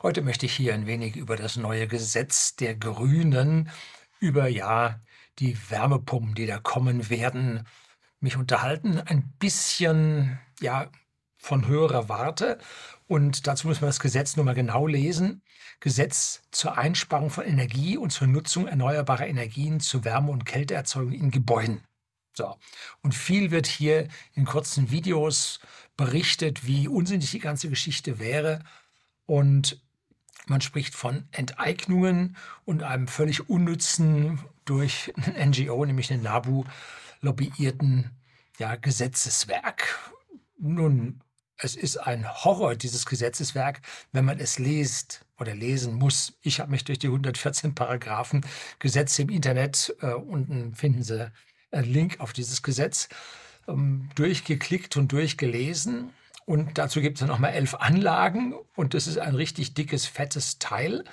Heute möchte ich hier ein wenig über das neue Gesetz der Grünen, über ja die Wärmepumpen, die da kommen werden, mich unterhalten. Ein bisschen ja von höherer Warte. Und dazu muss man das Gesetz nochmal genau lesen. Gesetz zur Einsparung von Energie und zur Nutzung erneuerbarer Energien zur Wärme- und Kälteerzeugung in Gebäuden. So. Und viel wird hier in kurzen Videos berichtet, wie unsinnig die ganze Geschichte wäre. Und man spricht von Enteignungen und einem völlig unnützen, durch ein NGO, nämlich den NABU, lobbyierten ja, Gesetzeswerk. Nun, es ist ein Horror, dieses Gesetzeswerk, wenn man es liest oder lesen muss. Ich habe mich durch die 114 Paragraphen Gesetze im Internet, äh, unten finden Sie einen Link auf dieses Gesetz, ähm, durchgeklickt und durchgelesen. Und dazu gibt es dann nochmal elf Anlagen und das ist ein richtig dickes, fettes Teil.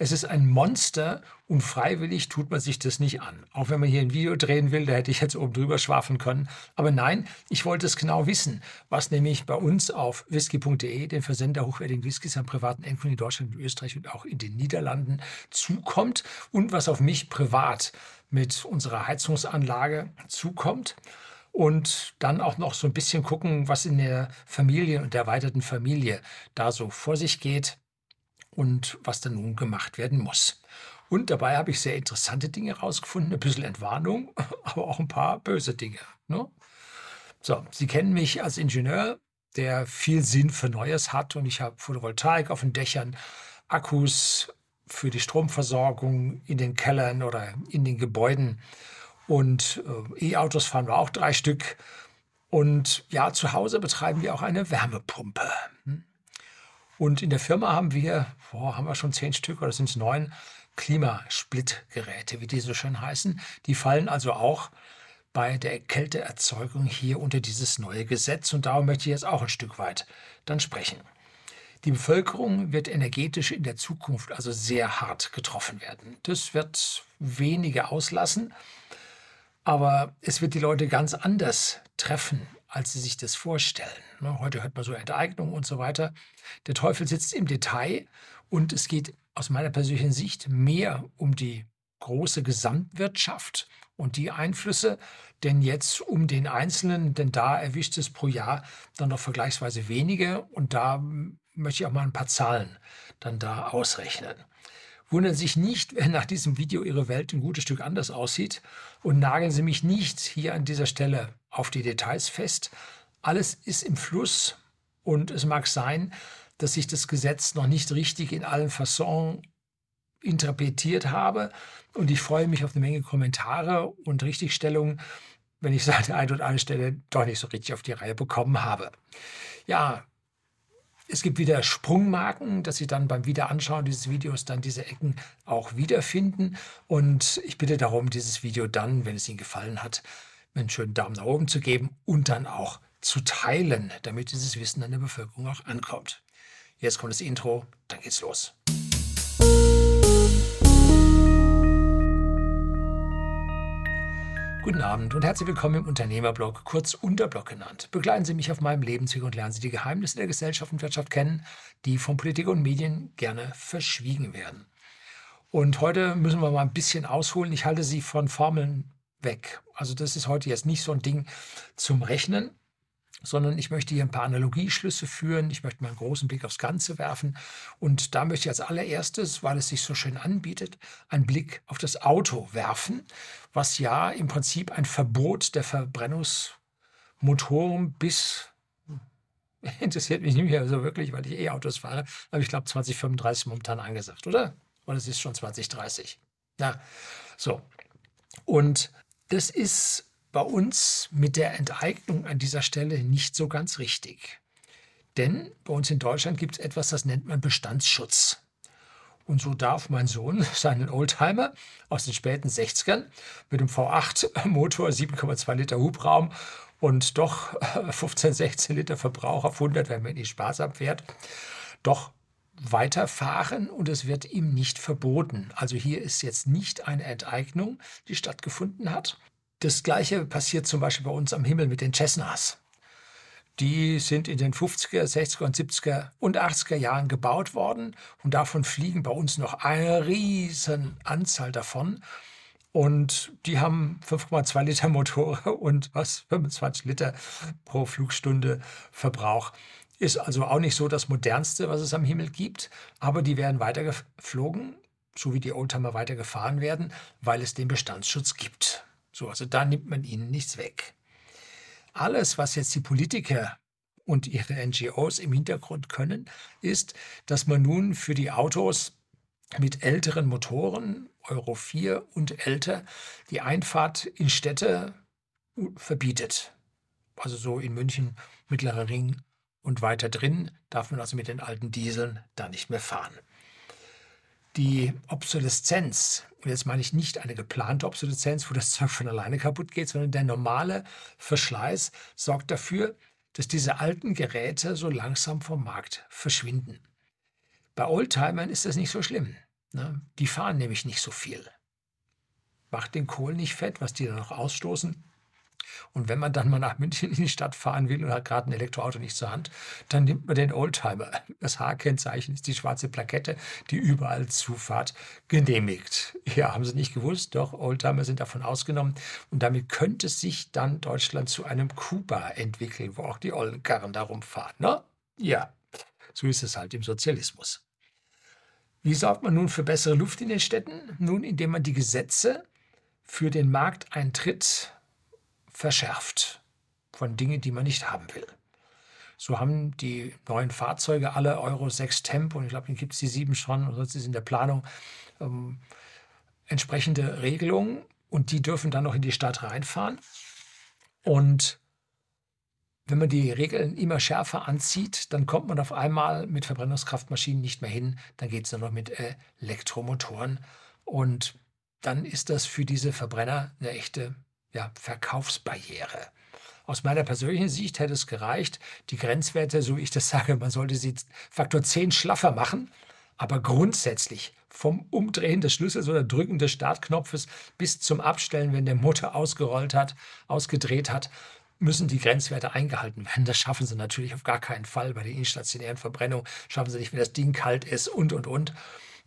Es ist ein Monster und freiwillig tut man sich das nicht an. Auch wenn man hier ein Video drehen will, da hätte ich jetzt oben drüber schwafeln können. Aber nein, ich wollte es genau wissen, was nämlich bei uns auf whisky.de, den Versender hochwertigen Whiskys am privaten Endkunden in Deutschland, in Österreich und auch in den Niederlanden zukommt und was auf mich privat mit unserer Heizungsanlage zukommt und dann auch noch so ein bisschen gucken, was in der Familie und der erweiterten Familie da so vor sich geht und was dann nun gemacht werden muss. Und dabei habe ich sehr interessante Dinge herausgefunden, ein bisschen Entwarnung, aber auch ein paar böse Dinge. Ne? So, Sie kennen mich als Ingenieur, der viel Sinn für Neues hat und ich habe Photovoltaik auf den Dächern, Akkus für die Stromversorgung in den Kellern oder in den Gebäuden und äh, E-Autos fahren wir auch drei Stück. Und ja, zu Hause betreiben wir auch eine Wärmepumpe. Hm? Und in der Firma haben wir, boah, haben wir schon zehn Stück oder sind es neun, Klimasplitgeräte, wie die so schön heißen. Die fallen also auch bei der Kälteerzeugung hier unter dieses neue Gesetz. Und darum möchte ich jetzt auch ein Stück weit dann sprechen. Die Bevölkerung wird energetisch in der Zukunft also sehr hart getroffen werden. Das wird wenige auslassen. Aber es wird die Leute ganz anders treffen, als sie sich das vorstellen. Ne, heute hört man so Enteignung und so weiter. Der Teufel sitzt im Detail und es geht aus meiner persönlichen Sicht mehr um die große Gesamtwirtschaft und die Einflüsse, denn jetzt um den Einzelnen, denn da erwischt es pro Jahr dann noch vergleichsweise wenige und da möchte ich auch mal ein paar Zahlen dann da ausrechnen. Wundern Sie sich nicht, wenn nach diesem Video Ihre Welt ein gutes Stück anders aussieht und nageln Sie mich nicht hier an dieser Stelle auf die Details fest. Alles ist im Fluss und es mag sein, dass ich das Gesetz noch nicht richtig in allen Fasson interpretiert habe und ich freue mich auf eine Menge Kommentare und Richtigstellungen, wenn ich an der einen oder anderen Stelle doch nicht so richtig auf die Reihe bekommen habe. Ja, es gibt wieder Sprungmarken, dass Sie dann beim Wiederanschauen dieses Videos dann diese Ecken auch wiederfinden. Und ich bitte darum, dieses Video dann, wenn es Ihnen gefallen hat, einen schönen Daumen nach oben zu geben und dann auch zu teilen, damit dieses Wissen an der Bevölkerung auch ankommt. Jetzt kommt das Intro, dann geht's los. Guten Abend und herzlich willkommen im Unternehmerblog, kurz Unterblog genannt. Begleiten Sie mich auf meinem Lebensweg und lernen Sie die Geheimnisse der Gesellschaft und Wirtschaft kennen, die von Politik und Medien gerne verschwiegen werden. Und heute müssen wir mal ein bisschen ausholen. Ich halte Sie von Formeln weg. Also das ist heute jetzt nicht so ein Ding zum Rechnen, sondern ich möchte hier ein paar Analogieschlüsse führen. Ich möchte mal einen großen Blick aufs Ganze werfen. Und da möchte ich als allererstes, weil es sich so schön anbietet, einen Blick auf das Auto werfen, was ja im Prinzip ein Verbot der Verbrennungsmotoren bis interessiert mich nicht mehr so wirklich, weil ich E-Autos fahre, aber ich glaube 2035 momentan angesagt, oder? Oder es ist schon 2030. Ja, so. Und das ist bei uns mit der Enteignung an dieser Stelle nicht so ganz richtig. Denn bei uns in Deutschland gibt es etwas, das nennt man Bestandsschutz. Und so darf mein Sohn seinen Oldtimer aus den späten 60ern mit dem V8-Motor, 7,2 Liter Hubraum und doch 15, 16 Liter Verbrauch auf 100, wenn man ihn sparsam fährt, doch weiterfahren und es wird ihm nicht verboten. Also hier ist jetzt nicht eine Enteignung, die stattgefunden hat, das gleiche passiert zum Beispiel bei uns am Himmel mit den Cessnas. die sind in den 50er, 60er und 70er und 80er Jahren gebaut worden und davon fliegen bei uns noch eine riesen Anzahl davon. Und die haben 5,2 Liter Motoren und was 25 Liter pro Flugstunde Verbrauch. Ist also auch nicht so das modernste, was es am Himmel gibt, aber die werden weiter geflogen, so wie die Oldtimer weiter gefahren werden, weil es den Bestandsschutz gibt. So, also da nimmt man ihnen nichts weg. Alles, was jetzt die Politiker und ihre NGOs im Hintergrund können, ist, dass man nun für die Autos mit älteren Motoren, Euro 4 und älter, die Einfahrt in Städte verbietet. Also so in München, Mittlerer Ring und weiter drin darf man also mit den alten Dieseln da nicht mehr fahren. Die Obsoleszenz, und jetzt meine ich nicht eine geplante Obsoleszenz, wo das Zeug von alleine kaputt geht, sondern der normale Verschleiß sorgt dafür, dass diese alten Geräte so langsam vom Markt verschwinden. Bei Oldtimern ist das nicht so schlimm. Ne? Die fahren nämlich nicht so viel. Macht den Kohl nicht fett, was die da noch ausstoßen. Und wenn man dann mal nach München in die Stadt fahren will und hat gerade ein Elektroauto nicht zur Hand, dann nimmt man den Oldtimer. Das H-Kennzeichen ist die schwarze Plakette, die überall Zufahrt genehmigt. Ja, haben Sie nicht gewusst? Doch, Oldtimer sind davon ausgenommen. Und damit könnte sich dann Deutschland zu einem Kuba entwickeln, wo auch die ollen Karren da rumfahren. Ne? Ja, so ist es halt im Sozialismus. Wie sorgt man nun für bessere Luft in den Städten? Nun, indem man die Gesetze für den Markteintritt verschärft von Dingen, die man nicht haben will. So haben die neuen Fahrzeuge alle Euro 6 Tempo, und ich glaube, dann gibt es die 7 schon, und sonst ist in der Planung ähm, entsprechende Regelungen und die dürfen dann noch in die Stadt reinfahren. Und wenn man die Regeln immer schärfer anzieht, dann kommt man auf einmal mit Verbrennungskraftmaschinen nicht mehr hin. Dann geht es nur noch mit Elektromotoren. Und dann ist das für diese Verbrenner eine echte ja, Verkaufsbarriere. Aus meiner persönlichen Sicht hätte es gereicht, die Grenzwerte, so wie ich das sage, man sollte sie Faktor 10 schlaffer machen, aber grundsätzlich vom Umdrehen des Schlüssels oder Drücken des Startknopfes bis zum Abstellen, wenn der Motor ausgerollt hat, ausgedreht hat, müssen die Grenzwerte eingehalten werden. Das schaffen sie natürlich auf gar keinen Fall bei der instationären Verbrennung. Schaffen sie nicht, wenn das Ding kalt ist und, und, und.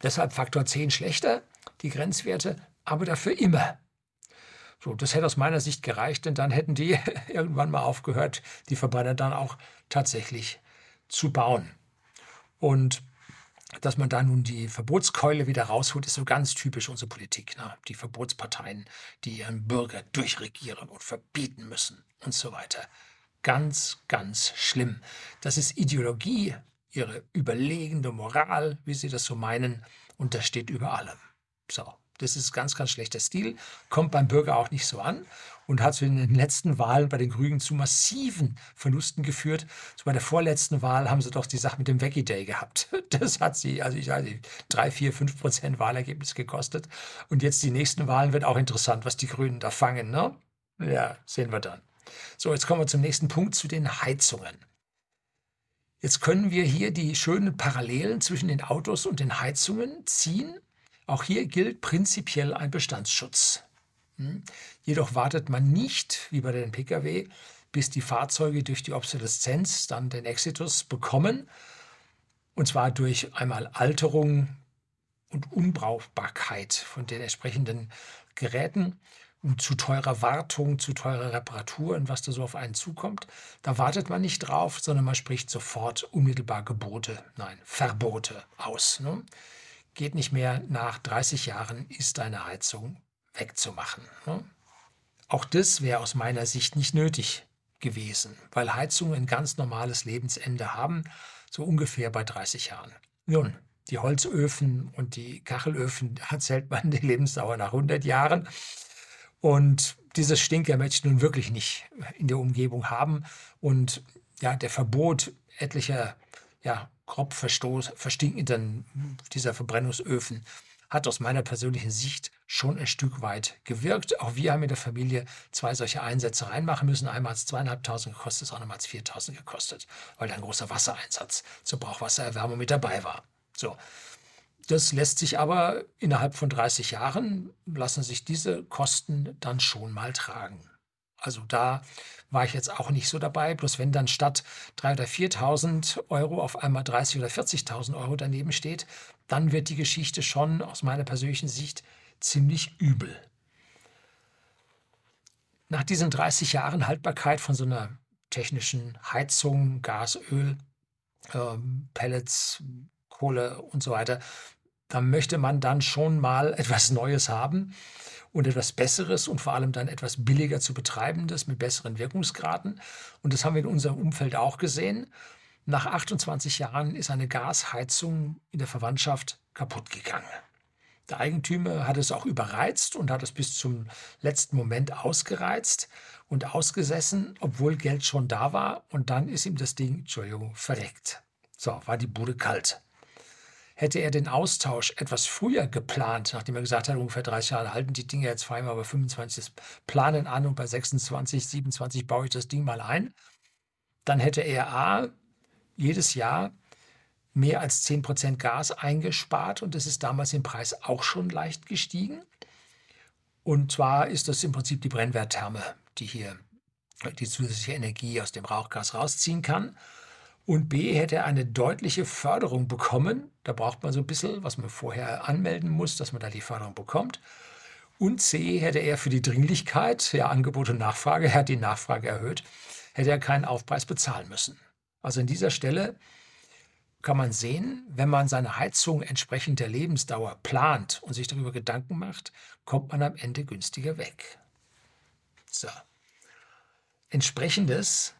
Deshalb Faktor 10 schlechter, die Grenzwerte, aber dafür immer so, das hätte aus meiner Sicht gereicht, denn dann hätten die irgendwann mal aufgehört, die Verbrenner dann auch tatsächlich zu bauen. Und dass man da nun die Verbotskeule wieder rausholt, ist so ganz typisch unsere Politik. Ne? Die Verbotsparteien, die ihren Bürger durchregieren und verbieten müssen und so weiter. Ganz, ganz schlimm. Das ist Ideologie, ihre überlegende Moral, wie sie das so meinen, und das steht über allem. So, das ist ganz, ganz schlechter Stil, kommt beim Bürger auch nicht so an und hat in den letzten Wahlen bei den Grünen zu massiven Verlusten geführt. So bei der vorletzten Wahl haben sie doch die Sache mit dem Veggie Day gehabt. Das hat sie, also ich weiß nicht, drei, vier, fünf Prozent Wahlergebnis gekostet. Und jetzt die nächsten Wahlen wird auch interessant, was die Grünen da fangen. Ne? Ja, sehen wir dann. So, jetzt kommen wir zum nächsten Punkt, zu den Heizungen. Jetzt können wir hier die schönen Parallelen zwischen den Autos und den Heizungen ziehen auch hier gilt prinzipiell ein Bestandsschutz. Hm? Jedoch wartet man nicht, wie bei den Pkw, bis die Fahrzeuge durch die Obsoleszenz dann den Exitus bekommen, und zwar durch einmal Alterung und Unbrauchbarkeit von den entsprechenden Geräten und zu teurer Wartung, zu teurer Reparaturen, was da so auf einen zukommt. Da wartet man nicht drauf, sondern man spricht sofort unmittelbar Gebote, nein, Verbote aus. Ne? Geht nicht mehr nach 30 Jahren, ist deine Heizung wegzumachen. Ne? Auch das wäre aus meiner Sicht nicht nötig gewesen, weil Heizungen ein ganz normales Lebensende haben, so ungefähr bei 30 Jahren. Nun, die Holzöfen und die Kachelöfen erzählt man die Lebensdauer nach 100 Jahren. Und dieses Stinker möchte ich nun wirklich nicht in der Umgebung haben. Und ja, der Verbot etlicher ja, grob verstinkenden dieser Verbrennungsöfen hat aus meiner persönlichen Sicht schon ein Stück weit gewirkt. Auch wir haben in der Familie zwei solche Einsätze reinmachen müssen. Einmal hat es zweieinhalbtausend gekostet, das andere hat es 4000 gekostet, weil da ein großer Wassereinsatz zur Brauchwassererwärmung mit dabei war. So. Das lässt sich aber innerhalb von 30 Jahren, lassen sich diese Kosten dann schon mal tragen. Also da war ich jetzt auch nicht so dabei. Bloß wenn dann statt 3.000 oder 4.000 Euro auf einmal 30.000 oder 40.000 Euro daneben steht, dann wird die Geschichte schon aus meiner persönlichen Sicht ziemlich übel. Nach diesen 30 Jahren Haltbarkeit von so einer technischen Heizung, Gas, Öl, ähm, Pellets, Kohle und so weiter, da möchte man dann schon mal etwas Neues haben und etwas Besseres und vor allem dann etwas billiger zu betreibendes mit besseren Wirkungsgraden. Und das haben wir in unserem Umfeld auch gesehen. Nach 28 Jahren ist eine Gasheizung in der Verwandtschaft kaputt gegangen. Der Eigentümer hat es auch überreizt und hat es bis zum letzten Moment ausgereizt und ausgesessen, obwohl Geld schon da war. Und dann ist ihm das Ding, Entschuldigung, verreckt. So, war die Bude kalt. Hätte er den Austausch etwas früher geplant, nachdem er gesagt hat, ungefähr 30 Jahre halten die Dinge jetzt vor allem aber 25 planen an und bei 26, 27 baue ich das Ding mal ein, dann hätte er A, jedes Jahr mehr als 10% Gas eingespart und das ist damals im Preis auch schon leicht gestiegen. Und zwar ist das im Prinzip die Brennwerttherme, die hier die zusätzliche Energie aus dem Rauchgas rausziehen kann. Und B hätte eine deutliche Förderung bekommen. Da braucht man so ein bisschen, was man vorher anmelden muss, dass man da die Förderung bekommt. Und C hätte er für die Dringlichkeit, ja Angebot und Nachfrage, er hat die Nachfrage erhöht, hätte er keinen Aufpreis bezahlen müssen. Also an dieser Stelle kann man sehen, wenn man seine Heizung entsprechend der Lebensdauer plant und sich darüber Gedanken macht, kommt man am Ende günstiger weg. So. Entsprechendes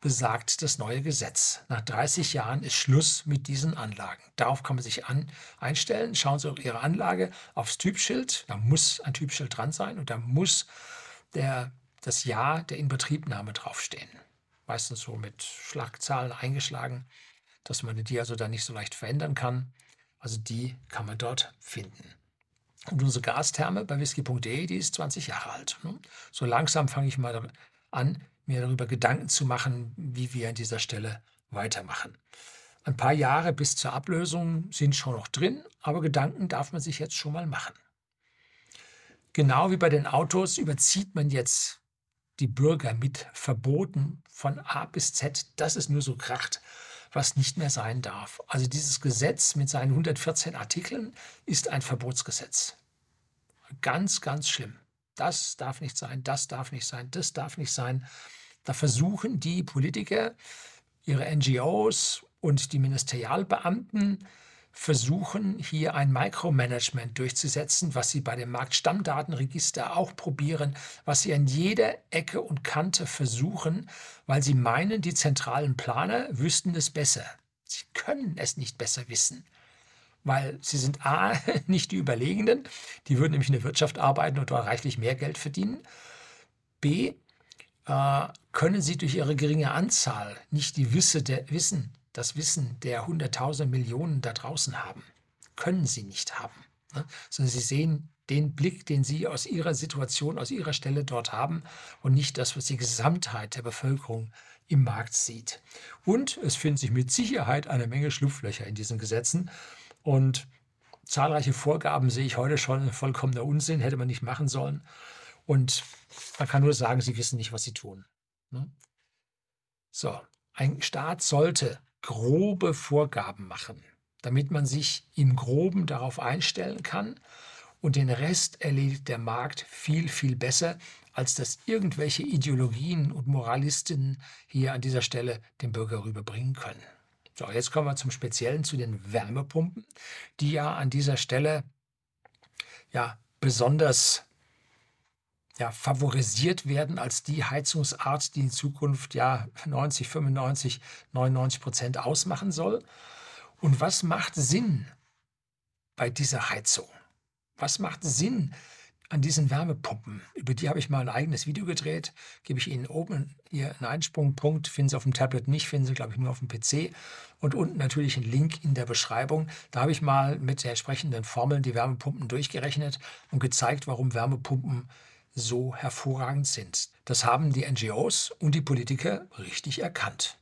besagt das neue Gesetz. Nach 30 Jahren ist Schluss mit diesen Anlagen. Darauf kann man sich an, einstellen. Schauen Sie auf Ihre Anlage aufs Typschild. Da muss ein Typschild dran sein und da muss der, das Jahr der Inbetriebnahme draufstehen. Meistens so mit Schlagzahlen eingeschlagen, dass man die also dann nicht so leicht verändern kann. Also die kann man dort finden. Und unsere Gastherme bei whisky.de, die ist 20 Jahre alt. Ne? So langsam fange ich mal an, mir darüber Gedanken zu machen, wie wir an dieser Stelle weitermachen. Ein paar Jahre bis zur Ablösung sind schon noch drin, aber Gedanken darf man sich jetzt schon mal machen. Genau wie bei den Autos überzieht man jetzt die Bürger mit Verboten von A bis Z, dass es nur so kracht, was nicht mehr sein darf. Also dieses Gesetz mit seinen 114 Artikeln ist ein Verbotsgesetz. Ganz, ganz schlimm. Das darf nicht sein, das darf nicht sein, das darf nicht sein. Da versuchen die Politiker, ihre NGOs und die Ministerialbeamten versuchen hier ein Micromanagement durchzusetzen, was sie bei dem Marktstammdatenregister auch probieren, was sie an jeder Ecke und Kante versuchen, weil sie meinen, die zentralen Planer wüssten es besser. Sie können es nicht besser wissen, weil sie sind a nicht die Überlegenen, die würden nämlich in der Wirtschaft arbeiten und dort reichlich mehr Geld verdienen. B äh, können sie durch ihre geringe Anzahl nicht die Wisse der, Wissen, das Wissen der hunderttausend Millionen da draußen haben. Können sie nicht haben. Ne? Sondern sie sehen den Blick, den sie aus ihrer Situation, aus ihrer Stelle dort haben und nicht das, was die Gesamtheit der Bevölkerung im Markt sieht. Und es finden sich mit Sicherheit eine Menge Schlupflöcher in diesen Gesetzen. Und zahlreiche Vorgaben sehe ich heute schon vollkommener Unsinn, hätte man nicht machen sollen. Und man kann nur sagen, sie wissen nicht, was sie tun. Ne? So, ein Staat sollte grobe Vorgaben machen, damit man sich im groben darauf einstellen kann und den Rest erledigt der Markt viel, viel besser, als dass irgendwelche Ideologien und Moralisten hier an dieser Stelle den Bürger rüberbringen können. So, jetzt kommen wir zum Speziellen zu den Wärmepumpen, die ja an dieser Stelle ja besonders ja, favorisiert werden als die Heizungsart, die in Zukunft ja 90, 95, 99 Prozent ausmachen soll. Und was macht Sinn bei dieser Heizung? Was macht Sinn an diesen Wärmepumpen? Über die habe ich mal ein eigenes Video gedreht. Gebe ich Ihnen oben hier einen Einsprungpunkt. Finden Sie auf dem Tablet nicht, finden Sie, glaube ich, nur auf dem PC. Und unten natürlich einen Link in der Beschreibung. Da habe ich mal mit der entsprechenden Formeln die Wärmepumpen durchgerechnet und gezeigt, warum Wärmepumpen so hervorragend sind. Das haben die NGOs und die Politiker richtig erkannt.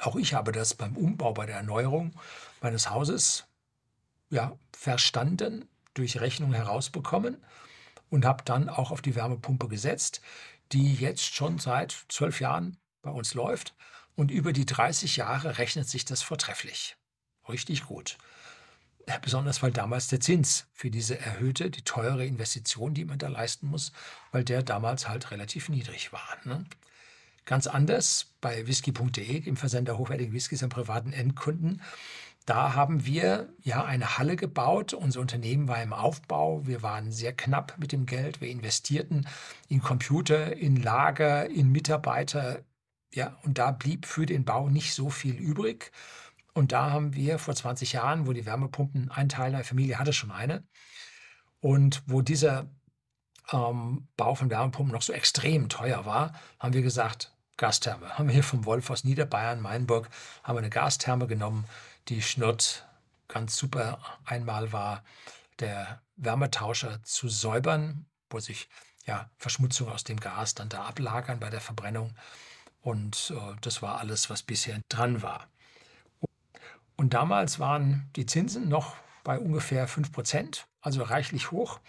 Auch ich habe das beim Umbau, bei der Erneuerung meines Hauses ja, verstanden, durch Rechnung herausbekommen und habe dann auch auf die Wärmepumpe gesetzt, die jetzt schon seit zwölf Jahren bei uns läuft. Und über die 30 Jahre rechnet sich das vortrefflich. Richtig gut. Besonders weil damals der Zins für diese erhöhte, die teure Investition, die man da leisten muss, weil der damals halt relativ niedrig war. Ne? Ganz anders bei whisky.de, dem Versender hochwertigen Whiskys an privaten Endkunden. Da haben wir ja eine Halle gebaut. Unser Unternehmen war im Aufbau. Wir waren sehr knapp mit dem Geld. Wir investierten in Computer, in Lager, in Mitarbeiter. Ja, und da blieb für den Bau nicht so viel übrig. Und da haben wir vor 20 Jahren, wo die Wärmepumpen, ein Teil der Familie hatte schon eine, und wo dieser ähm, Bau von Wärmepumpen noch so extrem teuer war, haben wir gesagt, Gastherme. Haben wir hier vom Wolf aus Niederbayern, Mainburg, haben wir eine Gastherme genommen, die schnurrt ganz super. Einmal war der Wärmetauscher zu säubern, wo sich ja, Verschmutzung aus dem Gas dann da ablagern bei der Verbrennung. Und äh, das war alles, was bisher dran war. Und damals waren die Zinsen noch bei ungefähr 5 Prozent, also reichlich hoch.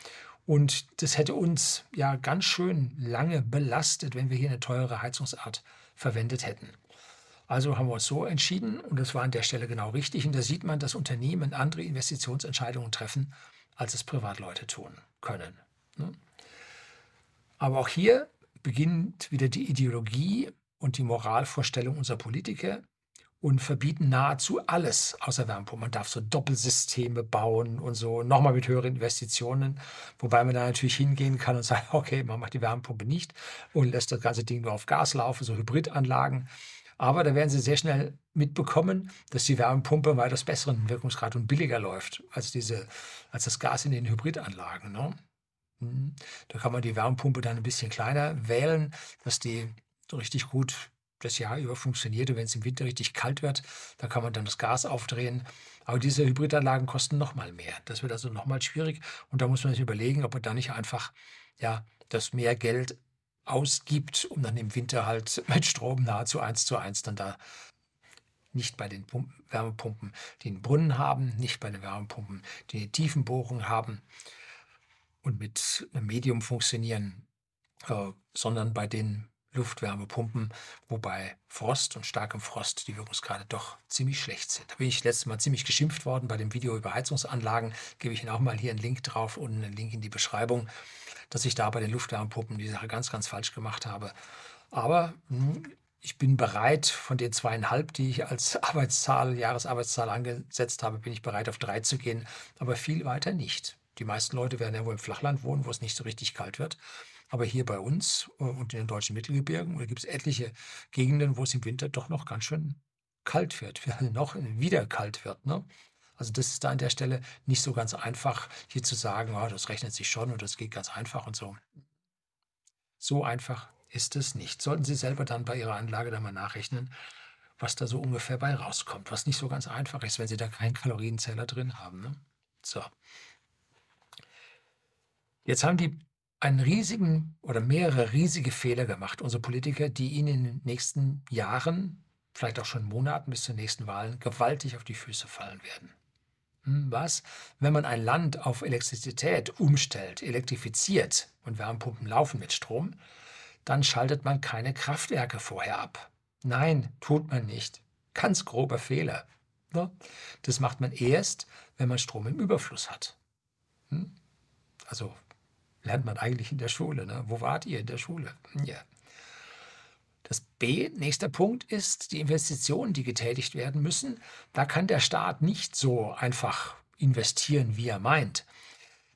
Und das hätte uns ja ganz schön lange belastet, wenn wir hier eine teure Heizungsart verwendet hätten. Also haben wir uns so entschieden und das war an der Stelle genau richtig. Und da sieht man, dass Unternehmen andere Investitionsentscheidungen treffen, als es Privatleute tun können. Ne? Aber auch hier beginnt wieder die Ideologie und die Moralvorstellung unserer Politiker, und verbieten nahezu alles außer Wärmepumpen. Man darf so Doppelsysteme bauen und so, nochmal mit höheren Investitionen, wobei man da natürlich hingehen kann und sagen, okay, man macht die Wärmepumpe nicht und lässt das ganze Ding nur auf Gas laufen, so Hybridanlagen. Aber da werden Sie sehr schnell mitbekommen, dass die Wärmepumpe weitaus besseren Wirkungsgrad und billiger läuft als, diese, als das Gas in den Hybridanlagen. Ne? Hm. Da kann man die Wärmepumpe dann ein bisschen kleiner wählen, dass die richtig gut das Jahr über funktioniert. Und wenn es im Winter richtig kalt wird, dann kann man dann das Gas aufdrehen. Aber diese Hybridanlagen kosten nochmal mehr. Das wird also nochmal schwierig. Und da muss man sich überlegen, ob man da nicht einfach ja, das mehr Geld ausgibt, um dann im Winter halt mit Strom nahezu eins zu eins dann da nicht bei den Pumpen, Wärmepumpen, die einen Brunnen haben, nicht bei den Wärmepumpen, die eine Tiefenbohrung haben und mit einem Medium funktionieren, äh, sondern bei den Luftwärmepumpen, wobei Frost und starkem Frost die Wirkungsgrade doch ziemlich schlecht sind. Da bin ich letztes Mal ziemlich geschimpft worden bei dem Video über Heizungsanlagen. Gebe ich Ihnen auch mal hier einen Link drauf und einen Link in die Beschreibung, dass ich da bei den Luftwärmepumpen die Sache ganz, ganz falsch gemacht habe. Aber hm, ich bin bereit, von den zweieinhalb, die ich als Arbeitszahl, Jahresarbeitszahl angesetzt habe, bin ich bereit, auf drei zu gehen, aber viel weiter nicht. Die meisten Leute werden ja wohl im Flachland wohnen, wo es nicht so richtig kalt wird. Aber hier bei uns äh, und in den deutschen Mittelgebirgen, gibt es etliche Gegenden, wo es im Winter doch noch ganz schön kalt wird, noch wieder kalt wird. Ne? Also das ist da an der Stelle nicht so ganz einfach, hier zu sagen, oh, das rechnet sich schon und das geht ganz einfach und so. So einfach ist es nicht. Sollten Sie selber dann bei Ihrer Anlage da mal nachrechnen, was da so ungefähr bei rauskommt, was nicht so ganz einfach ist, wenn Sie da keinen Kalorienzähler drin haben. Ne? So. Jetzt haben die einen riesigen oder mehrere riesige Fehler gemacht, unsere Politiker, die ihnen in den nächsten Jahren, vielleicht auch schon Monaten bis zur nächsten Wahlen, gewaltig auf die Füße fallen werden. Hm, was? Wenn man ein Land auf Elektrizität umstellt, elektrifiziert und Wärmepumpen laufen mit Strom, dann schaltet man keine Kraftwerke vorher ab. Nein, tut man nicht. Ganz grober Fehler. Ne? Das macht man erst, wenn man Strom im Überfluss hat. Hm? Also lernt man eigentlich in der Schule. Ne? Wo wart ihr in der Schule? Ja. Das B, nächster Punkt ist die Investitionen, die getätigt werden müssen. Da kann der Staat nicht so einfach investieren, wie er meint.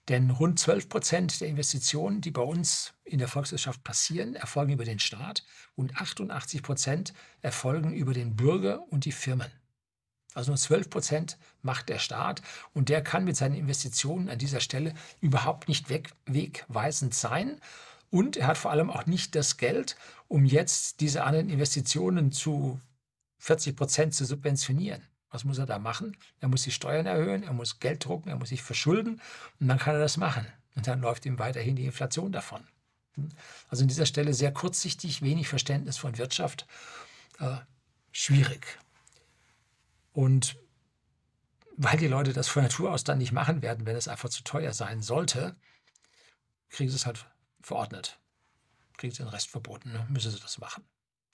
Denn rund 12 Prozent der Investitionen, die bei uns in der Volkswirtschaft passieren, erfolgen über den Staat und 88 Prozent erfolgen über den Bürger und die Firmen. Also nur 12 Prozent macht der Staat und der kann mit seinen Investitionen an dieser Stelle überhaupt nicht weg, wegweisend sein. Und er hat vor allem auch nicht das Geld, um jetzt diese anderen Investitionen zu 40 Prozent zu subventionieren. Was muss er da machen? Er muss die Steuern erhöhen, er muss Geld drucken, er muss sich verschulden und dann kann er das machen. Und dann läuft ihm weiterhin die Inflation davon. Also an dieser Stelle sehr kurzsichtig, wenig Verständnis von Wirtschaft, äh, schwierig. Und weil die Leute das von Natur aus dann nicht machen werden, wenn es einfach zu teuer sein sollte, kriegen sie es halt verordnet. kriegen sie den Rest verboten, ne? müssen sie das machen.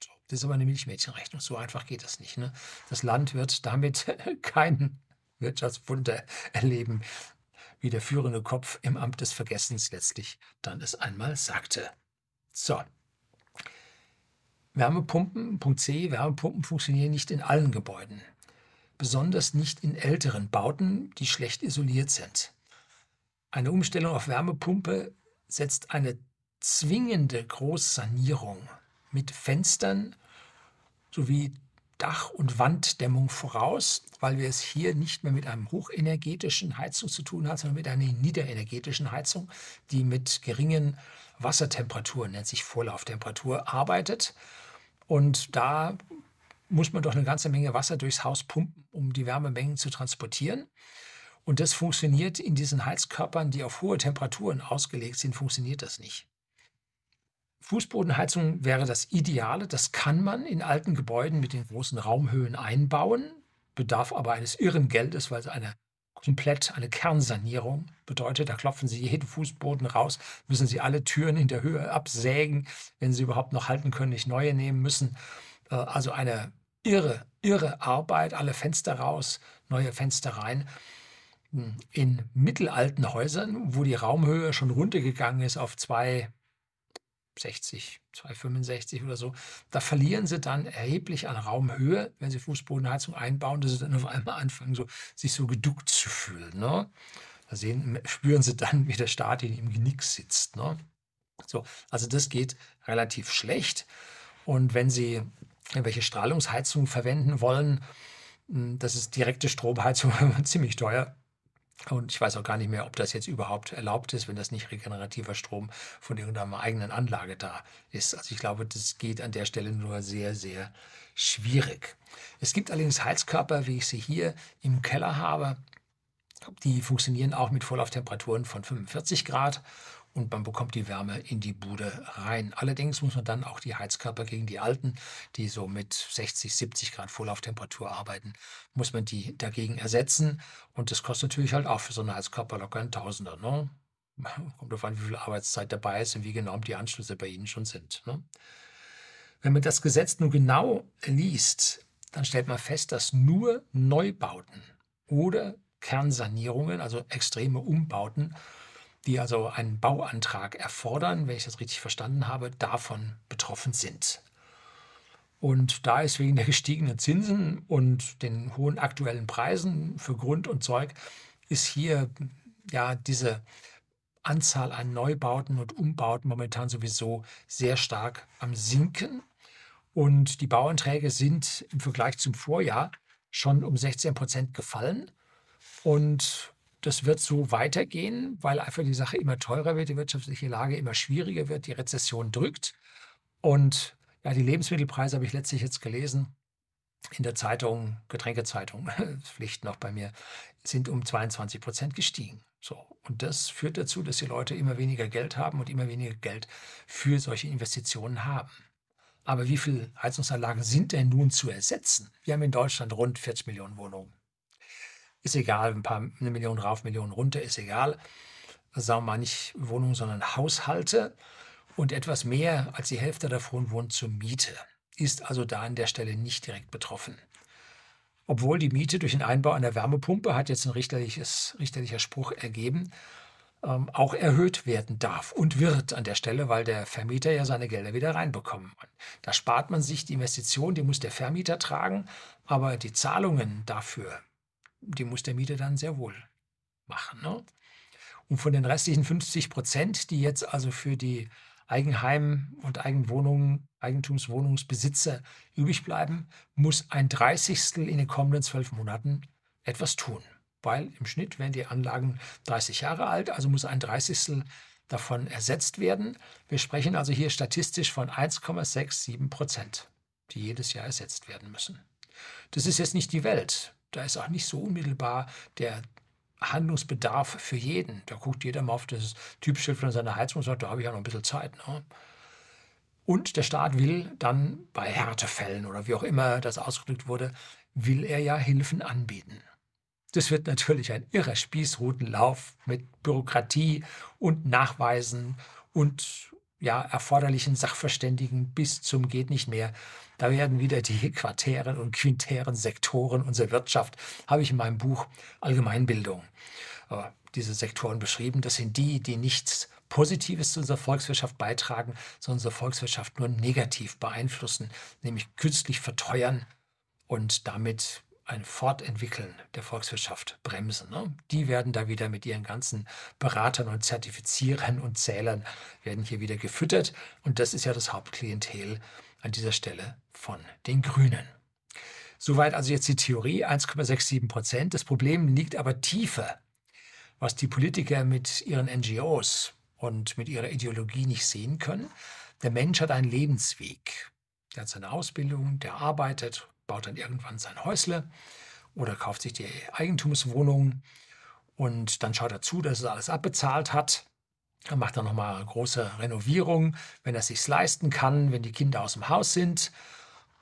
So, das ist aber eine Milchmädchenrechnung, so einfach geht das nicht. Ne? Das Land wird damit kein Wirtschaftswunder erleben, wie der führende Kopf im Amt des Vergessens letztlich dann es einmal sagte. So. Wärmepumpen, Punkt C, Wärmepumpen funktionieren nicht in allen Gebäuden, besonders nicht in älteren Bauten, die schlecht isoliert sind. Eine Umstellung auf Wärmepumpe setzt eine zwingende Großsanierung mit Fenstern sowie Dach- und Wanddämmung voraus, weil wir es hier nicht mehr mit einem hochenergetischen Heizung zu tun haben, sondern mit einer niederenergetischen Heizung, die mit geringen Wassertemperaturen, nennt sich Vorlauftemperatur, arbeitet. Und da muss man doch eine ganze Menge Wasser durchs Haus pumpen, um die Wärmemengen zu transportieren. Und das funktioniert in diesen Heizkörpern, die auf hohe Temperaturen ausgelegt sind, funktioniert das nicht. Fußbodenheizung wäre das Ideale. Das kann man in alten Gebäuden mit den großen Raumhöhen einbauen, bedarf aber eines irren Geldes, weil es eine komplett eine Kernsanierung bedeutet. Da klopfen Sie jeden Fußboden raus, müssen Sie alle Türen in der Höhe absägen, wenn Sie überhaupt noch halten können, nicht neue nehmen müssen. Äh, also eine irre, irre Arbeit, alle Fenster raus, neue Fenster rein. In mittelalten Häusern, wo die Raumhöhe schon runtergegangen ist auf zwei 60, 265 oder so, da verlieren sie dann erheblich an Raumhöhe, wenn sie Fußbodenheizung einbauen, dass sie dann auf einmal anfangen, so, sich so geduckt zu fühlen. Ne? Da sehen, spüren sie dann, wie der Staat in im Genick sitzt. Ne? So, also das geht relativ schlecht. Und wenn Sie irgendwelche Strahlungsheizungen verwenden wollen, hm, das ist direkte Stromheizung, ziemlich teuer. Und ich weiß auch gar nicht mehr, ob das jetzt überhaupt erlaubt ist, wenn das nicht regenerativer Strom von irgendeiner eigenen Anlage da ist. Also ich glaube, das geht an der Stelle nur sehr, sehr schwierig. Es gibt allerdings Heizkörper, wie ich sie hier im Keller habe. Die funktionieren auch mit Vorlauftemperaturen von 45 Grad und man bekommt die Wärme in die Bude rein. Allerdings muss man dann auch die Heizkörper gegen die alten, die so mit 60, 70 Grad Vorlauftemperatur arbeiten, muss man die dagegen ersetzen. Und das kostet natürlich halt auch für so einen Heizkörper locker ein Tausender. Ne? Kommt darauf an, wie viel Arbeitszeit dabei ist und wie genau die Anschlüsse bei Ihnen schon sind. Ne? Wenn man das Gesetz nun genau liest, dann stellt man fest, dass nur Neubauten oder Kernsanierungen, also extreme Umbauten, die also einen Bauantrag erfordern, wenn ich das richtig verstanden habe, davon betroffen sind. Und da ist wegen der gestiegenen Zinsen und den hohen aktuellen Preisen für Grund und Zeug, ist hier ja diese Anzahl an Neubauten und Umbauten momentan sowieso sehr stark am Sinken. Und die Bauanträge sind im Vergleich zum Vorjahr schon um 16 Prozent gefallen. Und das wird so weitergehen, weil einfach die Sache immer teurer wird, die wirtschaftliche Lage immer schwieriger wird, die Rezession drückt. Und ja, die Lebensmittelpreise habe ich letztlich jetzt gelesen in der Zeitung, Getränkezeitung, Pflicht noch bei mir, sind um 22 Prozent gestiegen. So. Und das führt dazu, dass die Leute immer weniger Geld haben und immer weniger Geld für solche Investitionen haben. Aber wie viele Heizungsanlagen sind denn nun zu ersetzen? Wir haben in Deutschland rund 40 Millionen Wohnungen ist egal, ein paar, eine Million rauf, Million runter, ist egal. Sagen wir mal nicht Wohnungen, sondern Haushalte. Und etwas mehr als die Hälfte davon wohnt zur Miete, ist also da an der Stelle nicht direkt betroffen. Obwohl die Miete durch den Einbau einer Wärmepumpe, hat jetzt ein richterliches, richterlicher Spruch ergeben, ähm, auch erhöht werden darf und wird an der Stelle, weil der Vermieter ja seine Gelder wieder reinbekommen. Da spart man sich die Investition, die muss der Vermieter tragen, aber die Zahlungen dafür die muss der Mieter dann sehr wohl machen. Ne? Und von den restlichen 50 Prozent, die jetzt also für die Eigenheim- und Eigenwohnungen, Eigentumswohnungsbesitzer übrig bleiben, muss ein Dreißigstel in den kommenden zwölf Monaten etwas tun. Weil im Schnitt werden die Anlagen 30 Jahre alt, also muss ein Dreißigstel davon ersetzt werden. Wir sprechen also hier statistisch von 1,67 Prozent, die jedes Jahr ersetzt werden müssen. Das ist jetzt nicht die Welt. Da ist auch nicht so unmittelbar der Handlungsbedarf für jeden. Da guckt jeder mal auf das Typschild von seiner Heizung und sagt, da habe ich ja noch ein bisschen Zeit. Ne? Und der Staat will dann bei Härtefällen oder wie auch immer das ausgedrückt wurde, will er ja Hilfen anbieten. Das wird natürlich ein irrer Spießrutenlauf mit Bürokratie und Nachweisen und ja, erforderlichen Sachverständigen bis zum geht nicht mehr. Da werden wieder die quartären und quintären Sektoren unserer Wirtschaft, habe ich in meinem Buch Allgemeinbildung äh, diese Sektoren beschrieben. Das sind die, die nichts Positives zu unserer Volkswirtschaft beitragen, sondern unsere Volkswirtschaft nur negativ beeinflussen, nämlich künstlich verteuern und damit ein Fortentwickeln der Volkswirtschaft bremsen. Ne? Die werden da wieder mit ihren ganzen Beratern und Zertifizierern und Zählern werden hier wieder gefüttert. Und das ist ja das Hauptklientel an dieser Stelle von den Grünen. Soweit also jetzt die Theorie, 1,67 Prozent. Das Problem liegt aber tiefer, was die Politiker mit ihren NGOs und mit ihrer Ideologie nicht sehen können. Der Mensch hat einen Lebensweg. Der hat seine Ausbildung, der arbeitet, baut dann irgendwann sein Häusle oder kauft sich die Eigentumswohnung und dann schaut er zu, dass er alles abbezahlt hat. Dann macht er nochmal große Renovierung, wenn er es sich leisten kann, wenn die Kinder aus dem Haus sind.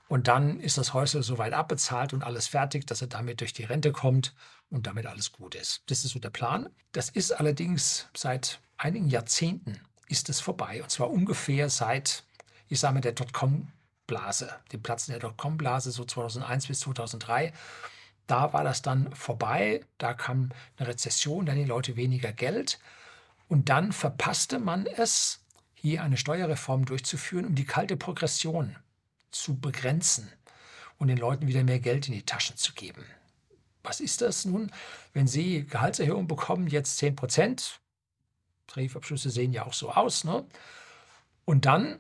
Und dann ist das Häusle soweit abbezahlt und alles fertig, dass er damit durch die Rente kommt und damit alles gut ist. Das ist so der Plan. Das ist allerdings seit einigen Jahrzehnten ist es vorbei. Und zwar ungefähr seit, ich sage mal, der Dotcom Blase, dem Platzen der Dotcom-Blase, so 2001 bis 2003. Da war das dann vorbei, da kam eine Rezession, dann die Leute weniger Geld und dann verpasste man es, hier eine Steuerreform durchzuführen, um die kalte Progression zu begrenzen und den Leuten wieder mehr Geld in die Taschen zu geben. Was ist das nun, wenn Sie Gehaltserhöhung bekommen, jetzt 10 Prozent? Tarifabschlüsse sehen ja auch so aus. Ne? Und dann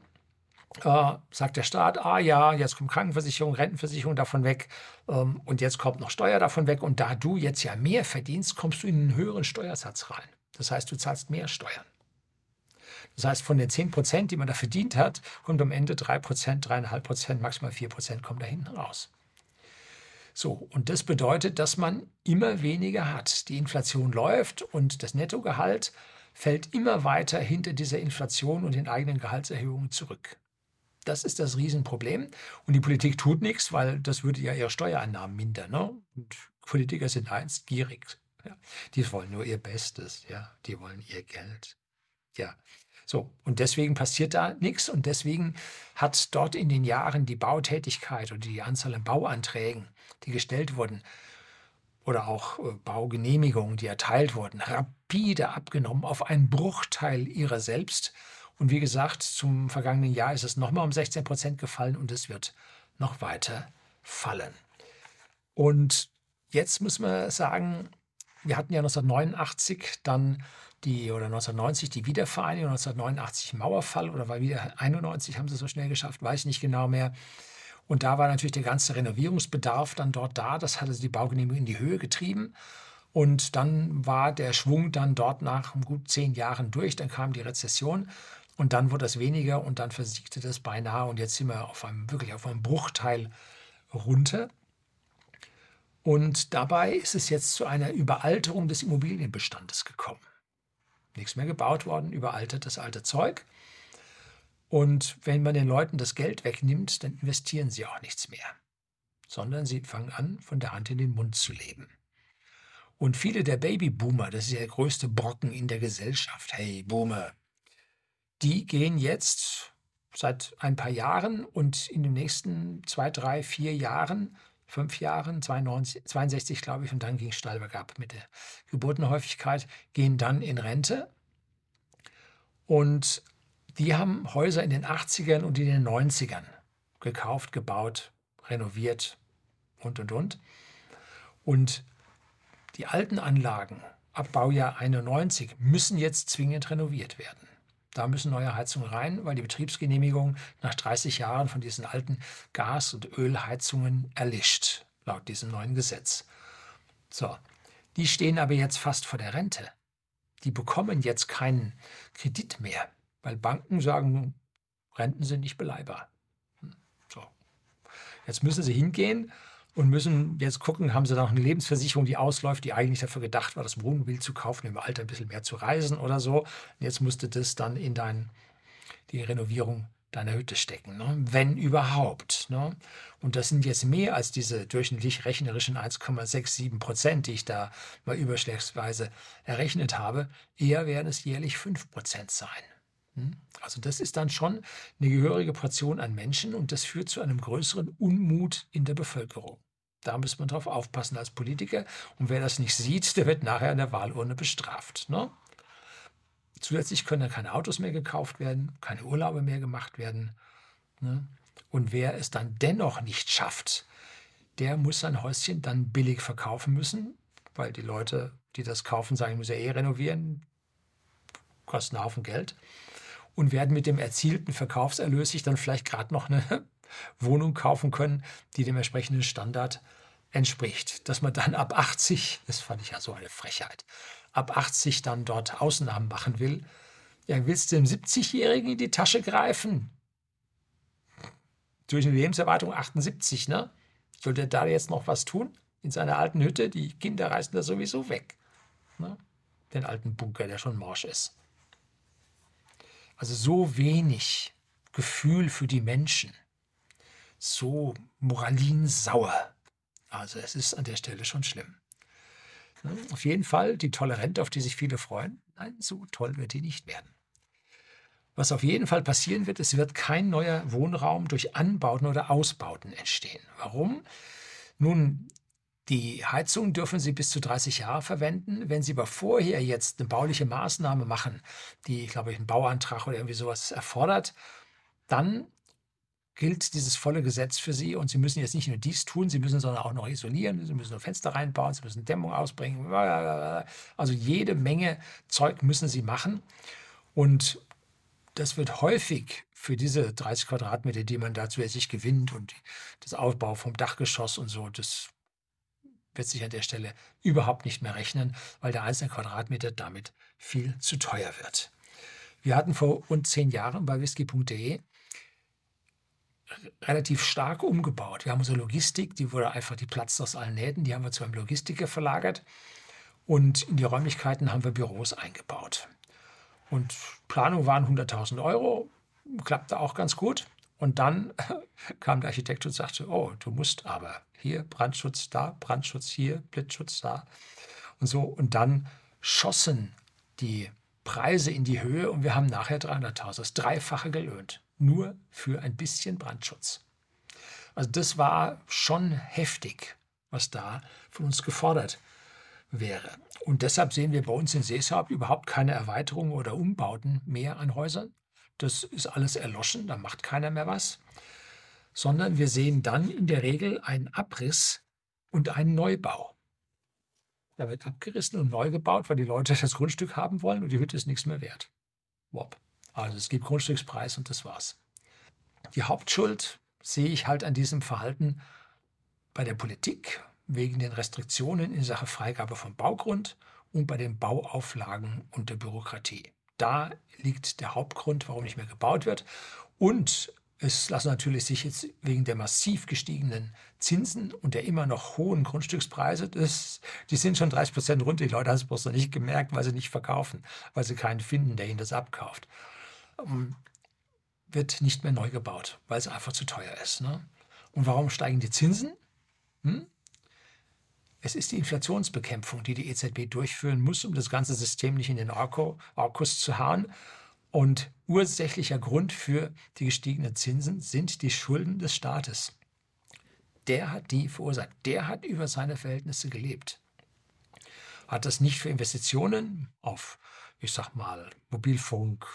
äh, sagt der Staat, ah ja, jetzt kommt Krankenversicherung, Rentenversicherung davon weg ähm, und jetzt kommt noch Steuer davon weg. Und da du jetzt ja mehr verdienst, kommst du in einen höheren Steuersatz rein. Das heißt, du zahlst mehr Steuern. Das heißt, von den 10 Prozent, die man da verdient hat, kommt am Ende 3 Prozent, 3,5 Prozent, maximal 4 Prozent kommen da hinten raus. So, und das bedeutet, dass man immer weniger hat. Die Inflation läuft und das Nettogehalt fällt immer weiter hinter dieser Inflation und den eigenen Gehaltserhöhungen zurück. Das ist das Riesenproblem. Und die Politik tut nichts, weil das würde ja ihre Steuereinnahmen mindern. Ne? Und Politiker sind einst gierig. Ja? Die wollen nur ihr Bestes. Ja? Die wollen ihr Geld. Ja. So, und deswegen passiert da nichts und deswegen hat dort in den Jahren die Bautätigkeit und die Anzahl an Bauanträgen, die gestellt wurden, oder auch äh, Baugenehmigungen, die erteilt wurden, rapide abgenommen auf einen Bruchteil ihrer selbst und wie gesagt, zum vergangenen Jahr ist es nochmal um 16 Prozent gefallen und es wird noch weiter fallen. Und jetzt muss man sagen, wir hatten ja 1989 dann die oder 1990 die Wiedervereinigung, 1989 Mauerfall oder war wieder 91 haben sie so schnell geschafft, weiß ich nicht genau mehr. Und da war natürlich der ganze Renovierungsbedarf dann dort da. Das hatte die Baugenehmigung in die Höhe getrieben. Und dann war der Schwung dann dort nach gut zehn Jahren durch. Dann kam die Rezession und dann wurde das weniger und dann versiegte das beinahe und jetzt sind wir auf einem, wirklich auf einem Bruchteil runter. Und dabei ist es jetzt zu einer Überalterung des Immobilienbestandes gekommen. Nichts mehr gebaut worden, überaltert das alte Zeug. Und wenn man den Leuten das Geld wegnimmt, dann investieren sie auch nichts mehr, sondern sie fangen an, von der Hand in den Mund zu leben. Und viele der Babyboomer, das ist ja der größte Brocken in der Gesellschaft, hey Boomer, die gehen jetzt seit ein paar Jahren und in den nächsten zwei, drei, vier Jahren, fünf Jahren, 92, 62 glaube ich, und dann ging es steil bergab mit der Geburtenhäufigkeit, gehen dann in Rente. Und die haben Häuser in den 80ern und in den 90ern gekauft, gebaut, renoviert und, und, und. Und die alten Anlagen ab Baujahr 91 müssen jetzt zwingend renoviert werden. Da müssen neue Heizungen rein, weil die Betriebsgenehmigung nach 30 Jahren von diesen alten Gas- und Ölheizungen erlischt, laut diesem neuen Gesetz. So, die stehen aber jetzt fast vor der Rente. Die bekommen jetzt keinen Kredit mehr, weil Banken sagen, Renten sind nicht beleihbar. Hm, so. Jetzt müssen sie hingehen und müssen jetzt gucken, haben sie da noch eine Lebensversicherung, die ausläuft, die eigentlich dafür gedacht war, das Wohnmobil zu kaufen, im Alter ein bisschen mehr zu reisen oder so. Und jetzt musste das dann in dein, die Renovierung deiner Hütte stecken, ne? wenn überhaupt. Ne? Und das sind jetzt mehr als diese durchschnittlich rechnerischen 1,67 Prozent, die ich da mal überschlagsweise errechnet habe. Eher werden es jährlich 5 Prozent sein. Hm? Also das ist dann schon eine gehörige Portion an Menschen und das führt zu einem größeren Unmut in der Bevölkerung. Da muss man drauf aufpassen als Politiker. Und wer das nicht sieht, der wird nachher an der Wahlurne bestraft. Ne? Zusätzlich können dann keine Autos mehr gekauft werden, keine Urlaube mehr gemacht werden. Ne? Und wer es dann dennoch nicht schafft, der muss sein Häuschen dann billig verkaufen müssen, weil die Leute, die das kaufen, sagen, ich muss ja eh renovieren, kosten einen Haufen Geld und werden mit dem erzielten Verkaufserlös sich dann vielleicht gerade noch eine Wohnung kaufen können, die dem entsprechenden Standard entspricht. Dass man dann ab 80, das fand ich ja so eine Frechheit, ab 80 dann dort Ausnahmen machen will. Ja, willst du dem 70-Jährigen in die Tasche greifen? Durch eine Lebenserwartung 78, ne? Soll der da jetzt noch was tun? In seiner alten Hütte? Die Kinder reißen da sowieso weg. Ne? Den alten Bunker, der schon morsch ist. Also so wenig Gefühl für die Menschen, so moralinsauer. Also es ist an der Stelle schon schlimm. Auf jeden Fall die tolle Rente, auf die sich viele freuen. Nein, so toll wird die nicht werden. Was auf jeden Fall passieren wird, es wird kein neuer Wohnraum durch Anbauten oder Ausbauten entstehen. Warum? Nun, die Heizung dürfen Sie bis zu 30 Jahre verwenden. Wenn Sie aber vorher jetzt eine bauliche Maßnahme machen, die, glaube ich, einen Bauantrag oder irgendwie sowas erfordert, dann gilt dieses volle Gesetz für Sie und Sie müssen jetzt nicht nur dies tun, Sie müssen sondern auch noch isolieren, Sie müssen nur Fenster reinbauen, Sie müssen Dämmung ausbringen. Also jede Menge Zeug müssen Sie machen und das wird häufig für diese 30 Quadratmeter, die man da zusätzlich gewinnt und das Aufbau vom Dachgeschoss und so, das wird sich an der Stelle überhaupt nicht mehr rechnen, weil der einzelne Quadratmeter damit viel zu teuer wird. Wir hatten vor rund zehn Jahren bei whisky.de relativ stark umgebaut. Wir haben unsere Logistik, die wurde einfach, die platzt aus allen Nähten, die haben wir zu einem Logistiker verlagert und in die Räumlichkeiten haben wir Büros eingebaut. Und Planung waren 100.000 Euro, klappte auch ganz gut. Und dann kam der Architekt und sagte, oh, du musst aber hier Brandschutz da, Brandschutz hier, Blitzschutz da und so. Und dann schossen die Preise in die Höhe und wir haben nachher 300.000, das Dreifache gelöhnt, nur für ein bisschen Brandschutz. Also das war schon heftig, was da von uns gefordert wäre. Und deshalb sehen wir bei uns in Seeshaupt überhaupt keine Erweiterungen oder Umbauten mehr an Häusern. Das ist alles erloschen, da macht keiner mehr was sondern wir sehen dann in der Regel einen Abriss und einen Neubau. Da wird abgerissen und neu gebaut, weil die Leute das Grundstück haben wollen und die Hütte ist nichts mehr wert. Wop. Also es gibt Grundstückspreis und das war's. Die Hauptschuld sehe ich halt an diesem Verhalten bei der Politik wegen den Restriktionen in Sache Freigabe von Baugrund und bei den Bauauflagen und der Bürokratie. Da liegt der Hauptgrund, warum nicht mehr gebaut wird. Und es lassen natürlich sich jetzt wegen der massiv gestiegenen Zinsen und der immer noch hohen Grundstückspreise, das, die sind schon 30 Prozent runter. Die Leute haben es bloß noch nicht gemerkt, weil sie nicht verkaufen, weil sie keinen finden, der ihnen das abkauft. Ähm, wird nicht mehr neu gebaut, weil es einfach zu teuer ist. Ne? Und warum steigen die Zinsen? Hm? Es ist die Inflationsbekämpfung, die die EZB durchführen muss, um das ganze System nicht in den Orkus zu hauen. Und ursächlicher Grund für die gestiegenen Zinsen sind die Schulden des Staates. Der hat die verursacht. Der hat über seine Verhältnisse gelebt. Hat das nicht für Investitionen auf, ich sag mal, Mobilfunk,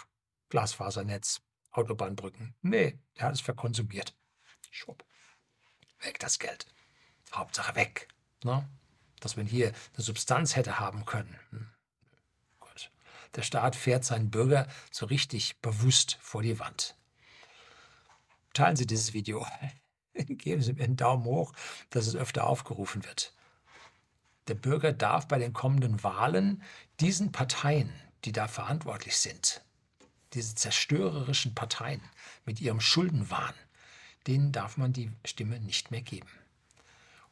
Glasfasernetz, Autobahnbrücken. Nee, der hat es verkonsumiert. Schwupp. Weg das Geld. Hauptsache weg. Ne? Dass man hier eine Substanz hätte haben können. Hm. Der Staat fährt seinen Bürger so richtig bewusst vor die Wand. Teilen Sie dieses Video. Geben Sie mir einen Daumen hoch, dass es öfter aufgerufen wird. Der Bürger darf bei den kommenden Wahlen diesen Parteien, die da verantwortlich sind, diese zerstörerischen Parteien mit ihrem Schuldenwahn, denen darf man die Stimme nicht mehr geben.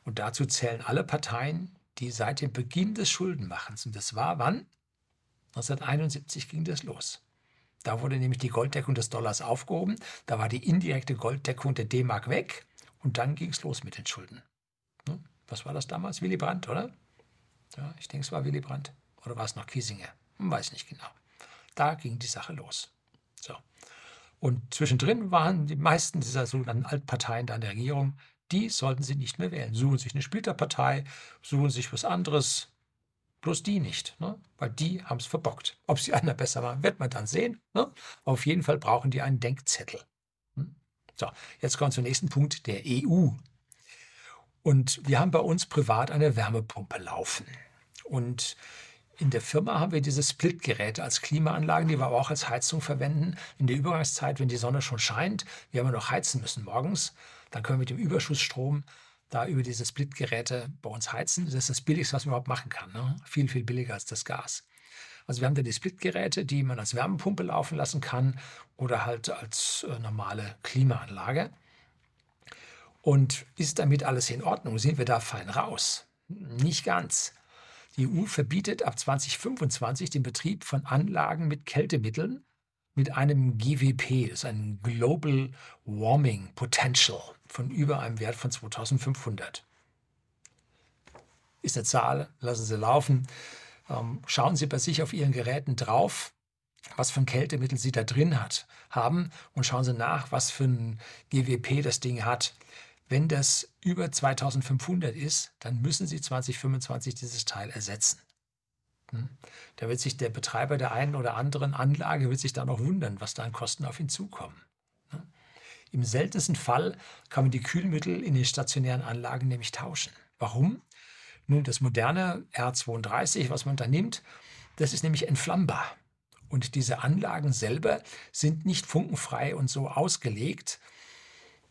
Und dazu zählen alle Parteien, die seit dem Beginn des Schuldenmachens, und das war wann? 1971 ging das los. Da wurde nämlich die Golddeckung des Dollars aufgehoben, da war die indirekte Golddeckung der D-Mark weg und dann ging es los mit den Schulden. Ne? Was war das damals? Willy Brandt, oder? Ja, ich denke, es war Willy Brandt. Oder war es noch Kiesinger? Man weiß nicht genau. Da ging die Sache los. So. Und zwischendrin waren die meisten dieser sogenannten Altparteien da in der Regierung, die sollten sie nicht mehr wählen. Suchen sich eine Splitterpartei, suchen sich was anderes, bloß die nicht, ne? weil die haben es verbockt. Ob sie einer besser waren, wird man dann sehen. Ne? Auf jeden Fall brauchen die einen Denkzettel. Hm? So, jetzt kommen wir zum nächsten Punkt, der EU. Und wir haben bei uns privat eine Wärmepumpe laufen. Und in der Firma haben wir diese Splitgeräte als Klimaanlagen, die wir auch als Heizung verwenden. In der Übergangszeit, wenn die Sonne schon scheint, wir aber noch heizen müssen morgens, dann können wir mit dem Überschussstrom da über diese Splitgeräte bei uns heizen. Das ist das Billigste, was man überhaupt machen kann. Ne? Viel, viel billiger als das Gas. Also wir haben da die Splitgeräte, die man als Wärmepumpe laufen lassen kann oder halt als äh, normale Klimaanlage. Und ist damit alles in Ordnung? Sind wir da fein raus? Nicht ganz. Die EU verbietet ab 2025 den Betrieb von Anlagen mit Kältemitteln mit einem GWP, das ist ein Global Warming Potential von über einem Wert von 2500. Ist eine Zahl, lassen Sie laufen. Ähm, schauen Sie bei sich auf Ihren Geräten drauf, was für ein Kältemittel Sie da drin hat, haben und schauen Sie nach, was für ein GWP das Ding hat. Wenn das über 2500 ist, dann müssen Sie 2025 dieses Teil ersetzen. Hm? Da wird sich der Betreiber der einen oder anderen Anlage wird sich da noch wundern, was da an Kosten auf ihn zukommen. Im seltensten Fall kann man die Kühlmittel in den stationären Anlagen nämlich tauschen. Warum? Nun, das moderne R32, was man da nimmt, das ist nämlich entflammbar. Und diese Anlagen selber sind nicht funkenfrei und so ausgelegt,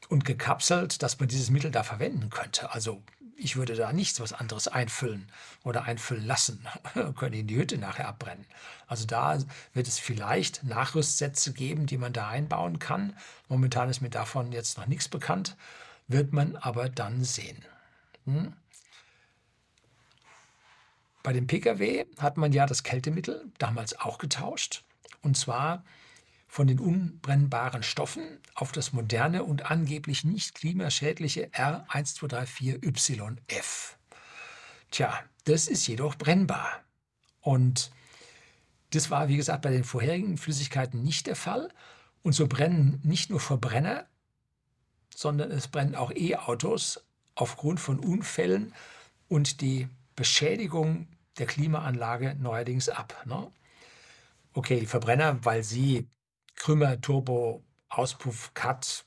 und gekapselt, dass man dieses Mittel da verwenden könnte. Also ich würde da nichts was anderes einfüllen oder einfüllen lassen, könnte in die Hütte nachher abbrennen. Also da wird es vielleicht Nachrüstsätze geben, die man da einbauen kann. Momentan ist mir davon jetzt noch nichts bekannt, wird man aber dann sehen. Hm? Bei dem Pkw hat man ja das Kältemittel damals auch getauscht. Und zwar von den unbrennbaren Stoffen auf das moderne und angeblich nicht klimaschädliche R1234YF. Tja, das ist jedoch brennbar. Und das war, wie gesagt, bei den vorherigen Flüssigkeiten nicht der Fall. Und so brennen nicht nur Verbrenner, sondern es brennen auch E-Autos aufgrund von Unfällen und die Beschädigung der Klimaanlage neuerdings ab. Ne? Okay, die Verbrenner, weil sie Krümmer, Turbo, Auspuff, Cut,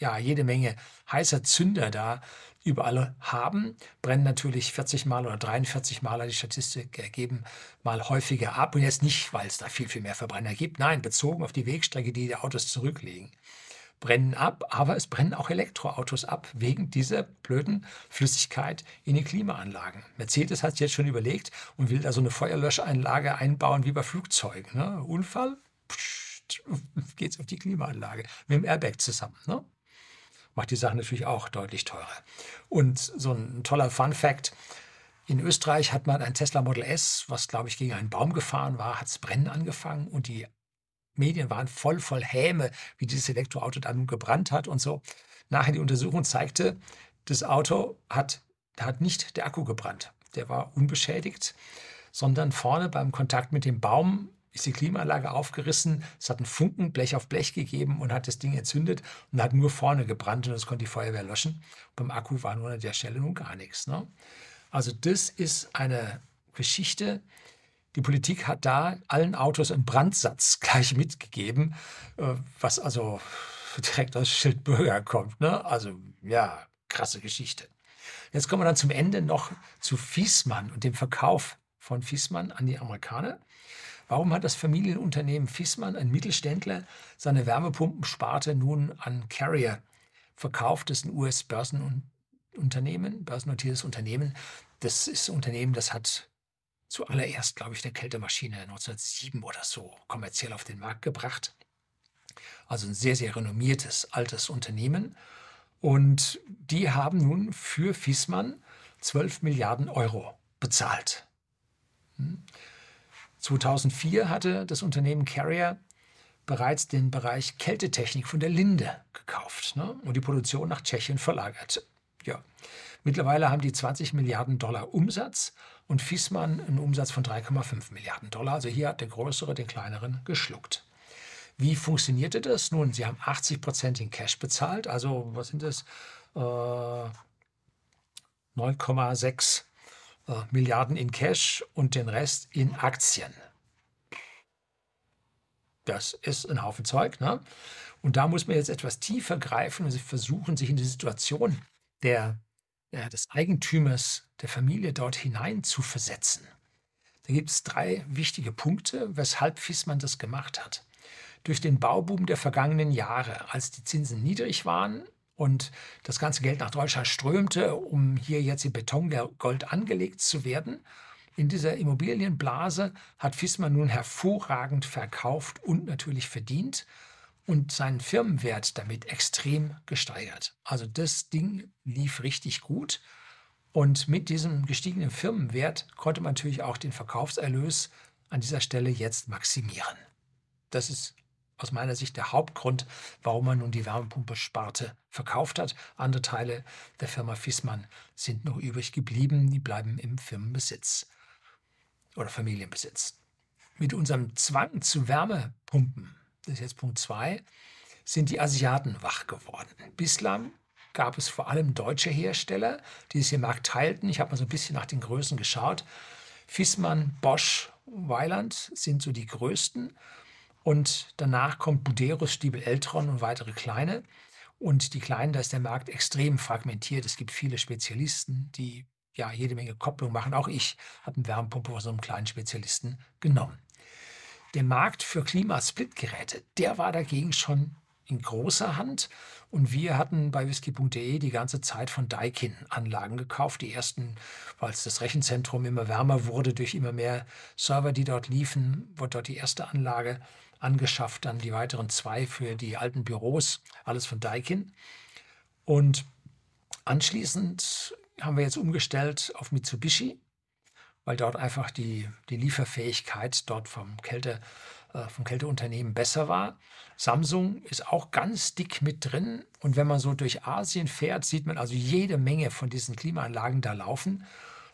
ja, jede Menge heißer Zünder da überall haben, brennen natürlich 40 Mal oder 43 Mal, die Statistik ergeben, mal häufiger ab. Und jetzt nicht, weil es da viel, viel mehr Verbrenner gibt. Nein, bezogen auf die Wegstrecke, die die Autos zurücklegen. Brennen ab, aber es brennen auch Elektroautos ab, wegen dieser blöden Flüssigkeit in die Klimaanlagen. Mercedes hat jetzt schon überlegt und will da so eine Feuerlöscheinlage einbauen wie bei Flugzeugen. Ne? Unfall? Psch geht es auf die Klimaanlage mit dem Airbag zusammen. Ne? Macht die Sache natürlich auch deutlich teurer. Und so ein toller Fun Fact: In Österreich hat man ein Tesla Model S, was glaube ich gegen einen Baum gefahren war, hat es brennen angefangen und die Medien waren voll voll Häme, wie dieses Elektroauto dann gebrannt hat und so. Nachher die Untersuchung zeigte, das Auto hat, hat nicht der Akku gebrannt. Der war unbeschädigt, sondern vorne beim Kontakt mit dem Baum ist die Klimaanlage aufgerissen, es hat einen Funken Blech auf Blech gegeben und hat das Ding entzündet und hat nur vorne gebrannt und das konnte die Feuerwehr löschen. beim Akku war nur an der Stelle nun gar nichts. Ne? Also das ist eine Geschichte. Die Politik hat da allen Autos einen Brandsatz gleich mitgegeben, äh, was also direkt aus Schildbürger kommt. Ne? Also ja, krasse Geschichte. Jetzt kommen wir dann zum Ende noch zu Fiesmann und dem Verkauf von Fiesmann an die Amerikaner. Warum hat das Familienunternehmen Fissmann, ein Mittelständler, seine Wärmepumpensparte nun an Carrier verkauft? Das ist ein US-Börsenunternehmen, börsennotiertes Unternehmen. Das ist ein Unternehmen, das hat zuallererst, glaube ich, eine Kältemaschine 1907 oder so kommerziell auf den Markt gebracht. Also ein sehr, sehr renommiertes altes Unternehmen. Und die haben nun für Fissmann 12 Milliarden Euro bezahlt. Hm? 2004 hatte das Unternehmen Carrier bereits den Bereich Kältetechnik von der Linde gekauft ne? und die Produktion nach Tschechien verlagert. Ja. Mittlerweile haben die 20 Milliarden Dollar Umsatz und Fiesmann einen Umsatz von 3,5 Milliarden Dollar. Also hier hat der Größere den Kleineren geschluckt. Wie funktionierte das? Nun, sie haben 80 Prozent in Cash bezahlt, also was sind das? Äh, 9,6 äh, Milliarden in Cash und den Rest in Aktien. Das ist ein Haufen Zeug. Ne? Und da muss man jetzt etwas tiefer greifen und sie versuchen, sich in die Situation der, ja, des Eigentümers der Familie dort hinein zu versetzen. Da gibt es drei wichtige Punkte, weshalb Fissmann das gemacht hat. Durch den Bauboom der vergangenen Jahre, als die Zinsen niedrig waren und das ganze Geld nach Deutschland strömte, um hier jetzt in Betongold angelegt zu werden, in dieser Immobilienblase hat Fissmann nun hervorragend verkauft und natürlich verdient und seinen Firmenwert damit extrem gesteigert. Also das Ding lief richtig gut und mit diesem gestiegenen Firmenwert konnte man natürlich auch den Verkaufserlös an dieser Stelle jetzt maximieren. Das ist aus meiner Sicht der Hauptgrund, warum man nun die Wärmepumpe-Sparte verkauft hat. Andere Teile der Firma Fissmann sind noch übrig geblieben, die bleiben im Firmenbesitz oder Familienbesitz. Mit unserem Zwang zu Wärmepumpen das ist jetzt Punkt 2, sind die Asiaten wach geworden. Bislang gab es vor allem deutsche Hersteller, die es im Markt teilten. Ich habe mal so ein bisschen nach den Größen geschaut. Fissmann, Bosch, Weiland sind so die größten. Und danach kommt Buderus, Stiebel Eltron und weitere kleine. Und die kleinen, da ist der Markt extrem fragmentiert. Es gibt viele Spezialisten, die ja jede Menge Kopplung machen. Auch ich habe eine Wärmepumpe von so einem kleinen Spezialisten genommen. Der Markt für Klimasplitgeräte, der war dagegen schon in großer Hand. Und wir hatten bei whisky.de die ganze Zeit von Daikin Anlagen gekauft. Die ersten, weil das Rechenzentrum immer wärmer wurde durch immer mehr Server, die dort liefen, wurde dort die erste Anlage angeschafft, dann die weiteren zwei für die alten Büros, alles von Daikin. Und anschließend haben wir jetzt umgestellt auf Mitsubishi weil dort einfach die, die Lieferfähigkeit dort vom, Kälte, äh, vom Kälteunternehmen besser war. Samsung ist auch ganz dick mit drin. Und wenn man so durch Asien fährt, sieht man also jede Menge von diesen Klimaanlagen da laufen.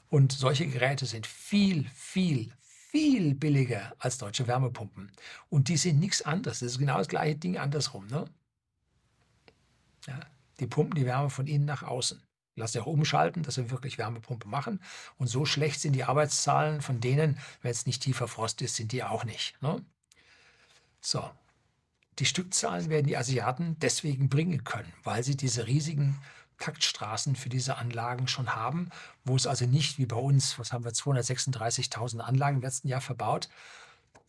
Und solche Geräte sind viel, viel, viel billiger als deutsche Wärmepumpen. Und die sind nichts anderes. Das ist genau das gleiche Ding andersrum. Ne? Ja, die pumpen die Wärme von innen nach außen. Lass auch umschalten, dass wir wirklich Wärmepumpe machen. Und so schlecht sind die Arbeitszahlen von denen, wenn es nicht tiefer Frost ist, sind die auch nicht. Ne? So, die Stückzahlen werden die Asiaten deswegen bringen können, weil sie diese riesigen Taktstraßen für diese Anlagen schon haben, wo es also nicht wie bei uns, was haben wir, 236.000 Anlagen im letzten Jahr verbaut,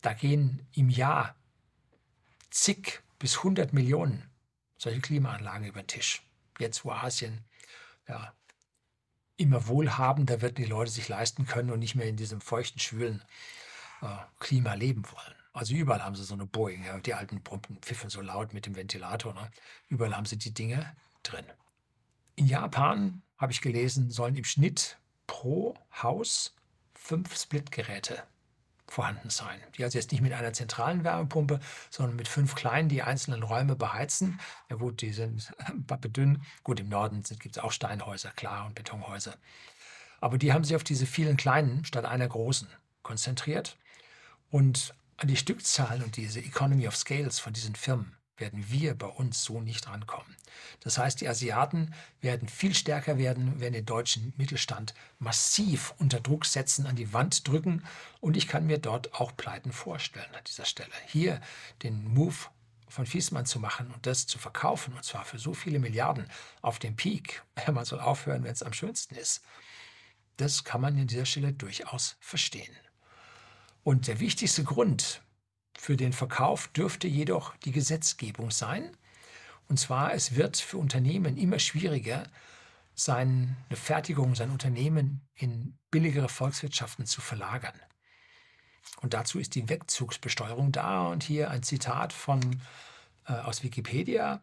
da gehen im Jahr zig bis 100 Millionen solche Klimaanlagen über den Tisch. Jetzt, wo Asien ja, immer wohlhabender wird, die Leute sich leisten können und nicht mehr in diesem feuchten, schwülen äh, Klima leben wollen. Also überall haben sie so eine Boeing. Ja, die alten Pumpen pfiffen so laut mit dem Ventilator. Ne? Überall haben sie die Dinge drin. In Japan, habe ich gelesen, sollen im Schnitt pro Haus fünf Splitgeräte vorhanden sein. Die also jetzt nicht mit einer zentralen Wärmepumpe, sondern mit fünf kleinen, die einzelnen Räume beheizen. Ja gut, die sind dünn. Gut, im Norden gibt es auch Steinhäuser, klar, und Betonhäuser. Aber die haben sich auf diese vielen kleinen statt einer großen konzentriert. Und an die Stückzahlen und diese Economy of Scales von diesen Firmen werden wir bei uns so nicht rankommen. Das heißt, die Asiaten werden viel stärker werden, werden den deutschen Mittelstand massiv unter Druck setzen, an die Wand drücken und ich kann mir dort auch Pleiten vorstellen an dieser Stelle. Hier den Move von Fiesmann zu machen und das zu verkaufen, und zwar für so viele Milliarden auf dem Peak, man soll aufhören, wenn es am schönsten ist, das kann man an dieser Stelle durchaus verstehen. Und der wichtigste Grund, für den Verkauf dürfte jedoch die Gesetzgebung sein. Und zwar, es wird für Unternehmen immer schwieriger, seine Fertigung, sein Unternehmen in billigere Volkswirtschaften zu verlagern. Und dazu ist die Wegzugsbesteuerung da. Und hier ein Zitat von, äh, aus Wikipedia.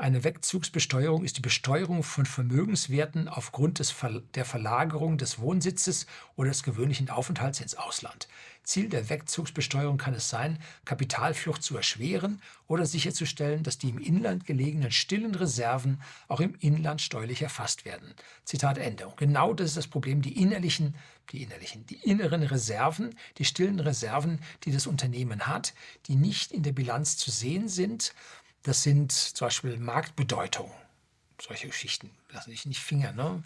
Eine Wegzugsbesteuerung ist die Besteuerung von Vermögenswerten aufgrund des Ver der Verlagerung des Wohnsitzes oder des gewöhnlichen Aufenthalts ins Ausland. Ziel der Wegzugsbesteuerung kann es sein, Kapitalflucht zu erschweren oder sicherzustellen, dass die im Inland gelegenen stillen Reserven auch im Inland steuerlich erfasst werden. Zitat Ende. Und genau das ist das Problem, die innerlichen, die innerlichen, die inneren Reserven, die stillen Reserven, die das Unternehmen hat, die nicht in der Bilanz zu sehen sind das sind zum Beispiel Marktbedeutung. Solche Geschichten lassen sich nicht fingern. Ne?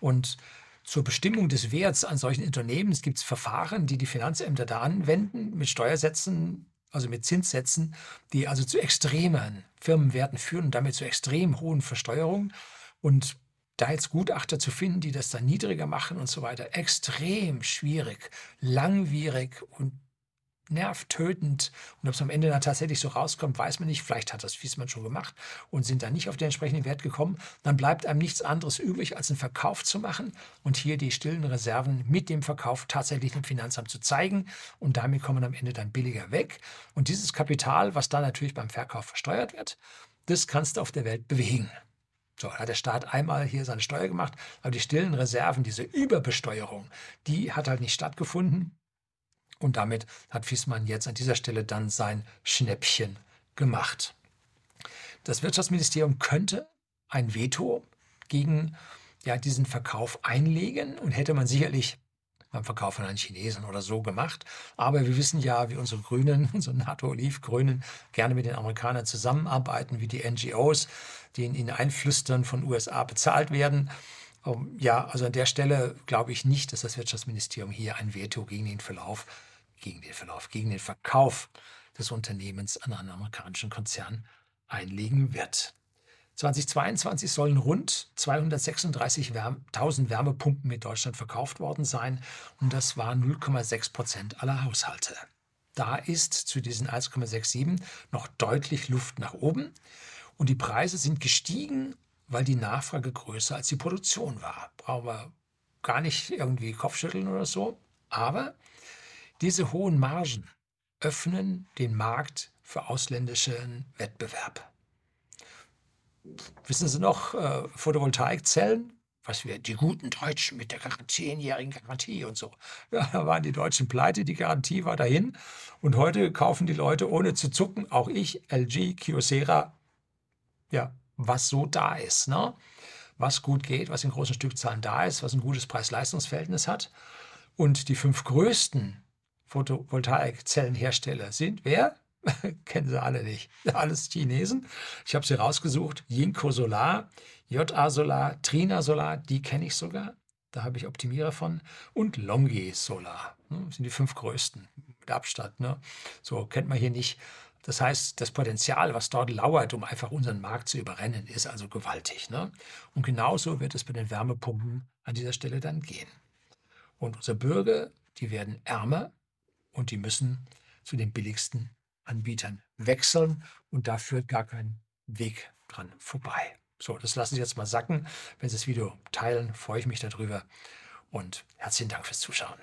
Und zur Bestimmung des Werts an solchen Unternehmen gibt es Verfahren, die die Finanzämter da anwenden mit Steuersätzen, also mit Zinssätzen, die also zu extremen Firmenwerten führen und damit zu extrem hohen Versteuerungen. Und da jetzt Gutachter zu finden, die das dann niedriger machen und so weiter, extrem schwierig, langwierig und nervtötend. Und ob es am Ende dann tatsächlich so rauskommt, weiß man nicht. Vielleicht hat das Fiesmann schon gemacht und sind dann nicht auf den entsprechenden Wert gekommen. Dann bleibt einem nichts anderes übrig, als einen Verkauf zu machen und hier die stillen Reserven mit dem Verkauf tatsächlich dem Finanzamt zu zeigen. Und damit kommen am Ende dann billiger weg. Und dieses Kapital, was dann natürlich beim Verkauf versteuert wird, das kannst du auf der Welt bewegen. So, hat der Staat einmal hier seine Steuer gemacht, aber die stillen Reserven, diese Überbesteuerung, die hat halt nicht stattgefunden. Und damit hat Fiesmann jetzt an dieser Stelle dann sein Schnäppchen gemacht. Das Wirtschaftsministerium könnte ein Veto gegen ja, diesen Verkauf einlegen und hätte man sicherlich beim Verkauf an einen Chinesen oder so gemacht. Aber wir wissen ja, wie unsere Grünen, unsere NATO-Olivgrünen gerne mit den Amerikanern zusammenarbeiten, wie die NGOs, die in ihnen einflüstern von USA bezahlt werden. Ähm, ja, also an der Stelle glaube ich nicht, dass das Wirtschaftsministerium hier ein Veto gegen den Verlauf gegen den Verlauf, gegen den Verkauf des Unternehmens an einen amerikanischen Konzern einlegen wird. 2022 sollen rund 236.000 Wärmepumpen in Deutschland verkauft worden sein und das waren 0,6 Prozent aller Haushalte. Da ist zu diesen 1,67 noch deutlich Luft nach oben und die Preise sind gestiegen, weil die Nachfrage größer als die Produktion war. Brauchen wir gar nicht irgendwie Kopfschütteln oder so. Aber diese hohen Margen öffnen den Markt für ausländischen Wettbewerb. Wissen Sie noch, äh, Photovoltaikzellen? Was wir, die guten Deutschen mit der zehnjährigen Garantie und so. Ja, da waren die Deutschen pleite, die Garantie war dahin. Und heute kaufen die Leute ohne zu zucken, auch ich, LG, Kyocera, ja, was so da ist. Ne? Was gut geht, was in großen Stückzahlen da ist, was ein gutes Preis-Leistungs-Verhältnis hat. Und die fünf größten Photovoltaikzellenhersteller sind. Wer? Kennen Sie alle nicht. Alles Chinesen. Ich habe sie rausgesucht. Jinko Solar, JA Solar, Trina Solar, die kenne ich sogar. Da habe ich Optimierer von. Und Longi Solar. Das ne, sind die fünf größten mit Abstand. Ne? So kennt man hier nicht. Das heißt, das Potenzial, was dort lauert, um einfach unseren Markt zu überrennen, ist also gewaltig. Ne? Und genauso wird es bei den Wärmepumpen an dieser Stelle dann gehen. Und unsere Bürger, die werden ärmer, und die müssen zu den billigsten Anbietern wechseln und da führt gar kein Weg dran vorbei. So, das lassen Sie jetzt mal sacken. Wenn Sie das Video teilen, freue ich mich darüber und herzlichen Dank fürs Zuschauen.